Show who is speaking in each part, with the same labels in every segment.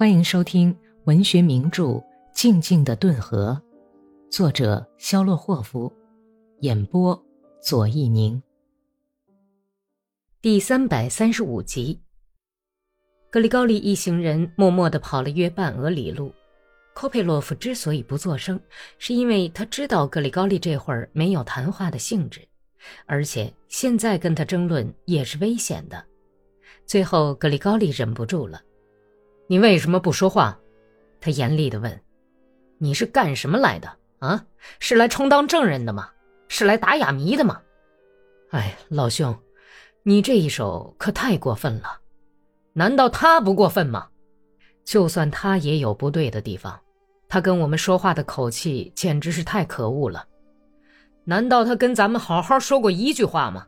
Speaker 1: 欢迎收听文学名著《静静的顿河》，作者肖洛霍夫，演播左一宁。第三百三十五集，格里高利一行人默默的跑了约半俄里路。科佩洛夫之所以不作声，是因为他知道格里高利这会儿没有谈话的兴致，而且现在跟他争论也是危险的。最后，格里高利忍不住了。
Speaker 2: 你为什么不说话？他严厉地问：“你是干什么来的？啊，是来充当证人的吗？是来打哑谜的吗？”
Speaker 1: 哎，老兄，你这一手可太过分了！
Speaker 2: 难道他不过分吗？
Speaker 1: 就算他也有不对的地方，他跟我们说话的口气简直是太可恶了。
Speaker 2: 难道他跟咱们好好说过一句话吗？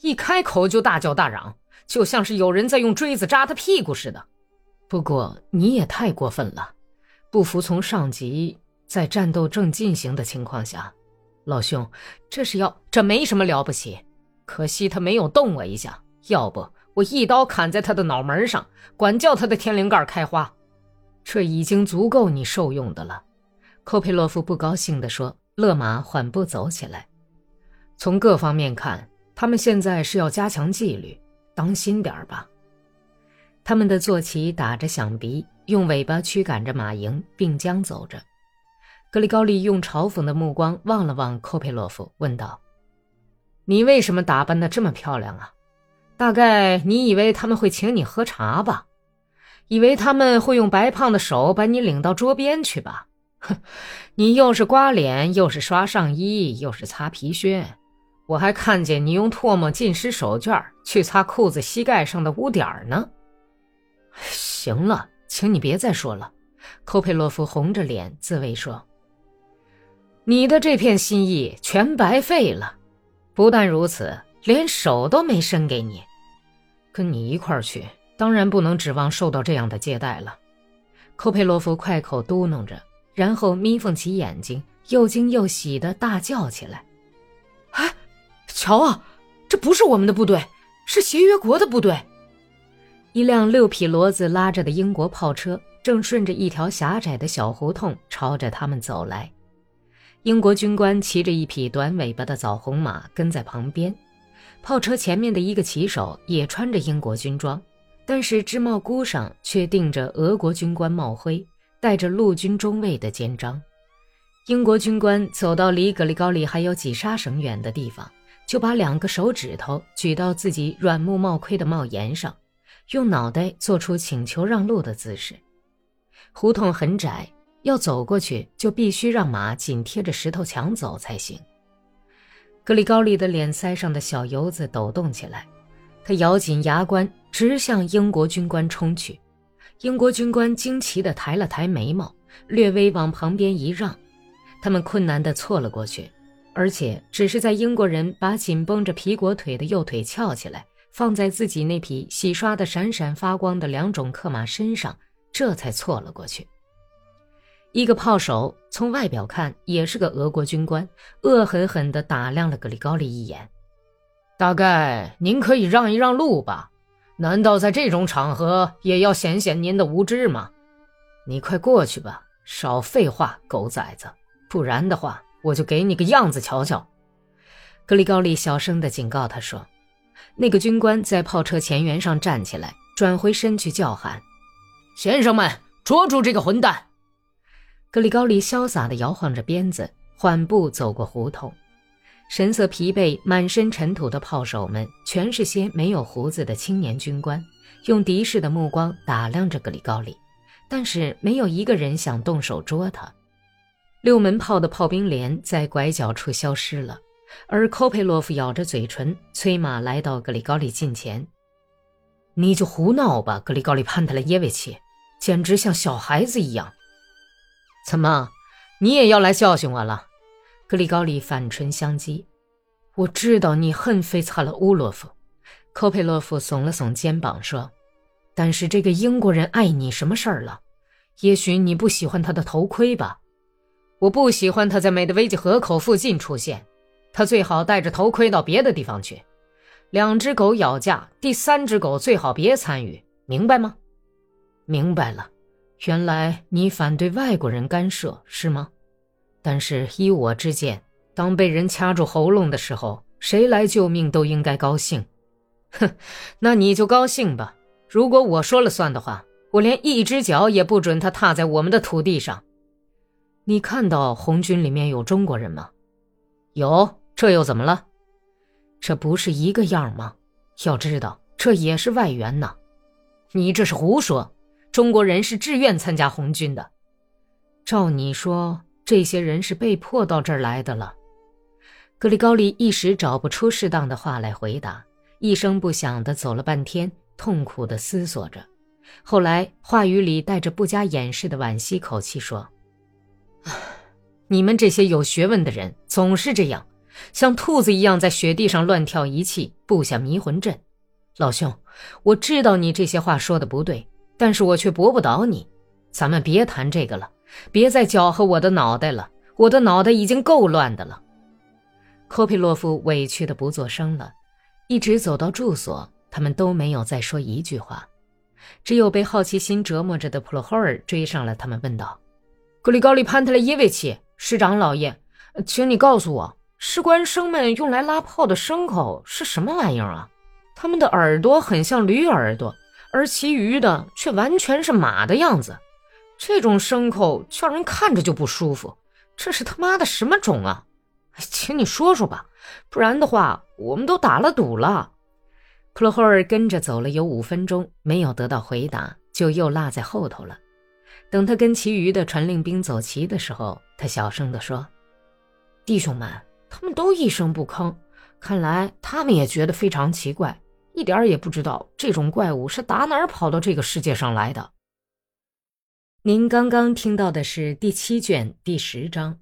Speaker 2: 一开口就大叫大嚷，就像是有人在用锥子扎他屁股似的。
Speaker 1: 不过你也太过分了，不服从上级，在战斗正进行的情况下，老兄，这是要
Speaker 2: 这没什么了不起，可惜他没有动我一下，要不我一刀砍在他的脑门上，管教他的天灵盖开花，
Speaker 1: 这已经足够你受用的了。科佩洛夫不高兴地说。勒马缓步走起来，从各方面看，他们现在是要加强纪律，当心点吧。他们的坐骑打着响鼻，用尾巴驱赶着马蝇，并将走着。格里高利用嘲讽的目光望了望寇佩洛夫，问道：“
Speaker 2: 你为什么打扮的这么漂亮啊？大概你以为他们会请你喝茶吧？以为他们会用白胖的手把你领到桌边去吧？哼，你又是刮脸，又是刷上衣，又是擦皮靴，我还看见你用唾沫浸湿手绢去擦裤子膝盖上的污点呢。”
Speaker 1: 行了，请你别再说了。”科佩洛夫红着脸自慰说，“
Speaker 2: 你的这片心意全白费了。不但如此，连手都没伸给你。
Speaker 1: 跟你一块儿去，当然不能指望受到这样的接待了。”科佩洛夫快口嘟囔着，然后眯缝起眼睛，又惊又喜的大叫起来：“
Speaker 2: 哎，瞧啊，这不是我们的部队，是协约国的部队！”
Speaker 1: 一辆六匹骡子拉着的英国炮车正顺着一条狭窄的小胡同朝着他们走来。英国军官骑着一匹短尾巴的枣红马跟在旁边，炮车前面的一个骑手也穿着英国军装，但是制帽箍上却钉着俄国军官帽徽，带着陆军中尉的肩章。英国军官走到离格里高利还有几沙绳远的地方，就把两个手指头举到自己软木帽盔的帽檐上。用脑袋做出请求让路的姿势。胡同很窄，要走过去就必须让马紧贴着石头墙走才行。格里高利的脸腮上的小油子抖动起来，他咬紧牙关，直向英国军官冲去。英国军官惊奇地抬了抬眉毛，略微往旁边一让，他们困难地错了过去，而且只是在英国人把紧绷着皮裹腿的右腿翘起来。放在自己那匹洗刷的闪闪发光的两种克马身上，这才错了过去。一个炮手从外表看也是个俄国军官，恶狠狠地打量了格里高利一眼。
Speaker 2: 大概您可以让一让路吧？难道在这种场合也要显显您的无知吗？
Speaker 1: 你快过去吧，少废话，狗崽子！不然的话，我就给你个样子瞧瞧。格里高利小声地警告他说。那个军官在炮车前缘上站起来，转回身去叫喊：“
Speaker 2: 先生们，捉住这个混蛋！”
Speaker 1: 格里高利潇洒地摇晃着鞭子，缓步走过胡同。神色疲惫、满身尘土的炮手们，全是些没有胡子的青年军官，用敌视的目光打量着格里高利，但是没有一个人想动手捉他。六门炮的炮兵连在拐角处消失了。而科佩洛夫咬着嘴唇，催马来到格里高利近前。“你就胡闹吧，格里高利潘特莱耶维奇，简直像小孩子一样。”
Speaker 2: 怎么，你也要来教训我了？
Speaker 1: 格里高利反唇相讥。“我知道你恨费萨勒乌洛夫。”科佩洛夫耸了耸肩膀说，“但是这个英国人碍你什么事儿了？也许你不喜欢他的头盔吧？
Speaker 2: 我不喜欢他在美德维吉河口附近出现。”他最好戴着头盔到别的地方去。两只狗咬架，第三只狗最好别参与，明白吗？
Speaker 1: 明白了。原来你反对外国人干涉是吗？但是依我之见，当被人掐住喉咙的时候，谁来救命都应该高兴。哼，那你就高兴吧。如果我说了算的话，我连一只脚也不准他踏在我们的土地上。你看到红军里面有中国人吗？有，这又怎么了？这不是一个样吗？要知道，这也是外援呐。你这是胡说。中国人是自愿参加红军的，照你说，这些人是被迫到这儿来的了。格里高利一时找不出适当的话来回答，一声不响的走了半天，痛苦的思索着。后来话语里带着不加掩饰的惋惜口气说：“ 你们这些有学问的人总是这样，像兔子一样在雪地上乱跳一气，布下迷魂阵。老兄，我知道你这些话说的不对。”但是我却驳不倒你，咱们别谈这个了，别再搅和我的脑袋了，我的脑袋已经够乱的了。科皮洛夫委屈的不作声了，一直走到住所，他们都没有再说一句话，只有被好奇心折磨着的普罗霍尔追上来，他们问道：“格里高利潘特雷耶维奇，师长老爷，请你告诉我，士官生们用来拉炮的牲口是什么玩意儿啊？他们的耳朵很像驴耳朵。”而其余的却完全是马的样子，这种牲口叫人看着就不舒服。这是他妈的什么种啊？请你说说吧，不然的话，我们都打了赌了。普罗霍尔跟着走了有五分钟，没有得到回答，就又落在后头了。等他跟其余的传令兵走齐的时候，他小声地说：“弟兄们，他们都一声不吭，看来他们也觉得非常奇怪。”一点也不知道这种怪物是打哪儿跑到这个世界上来的。
Speaker 3: 您刚刚听到的是第七卷第十章。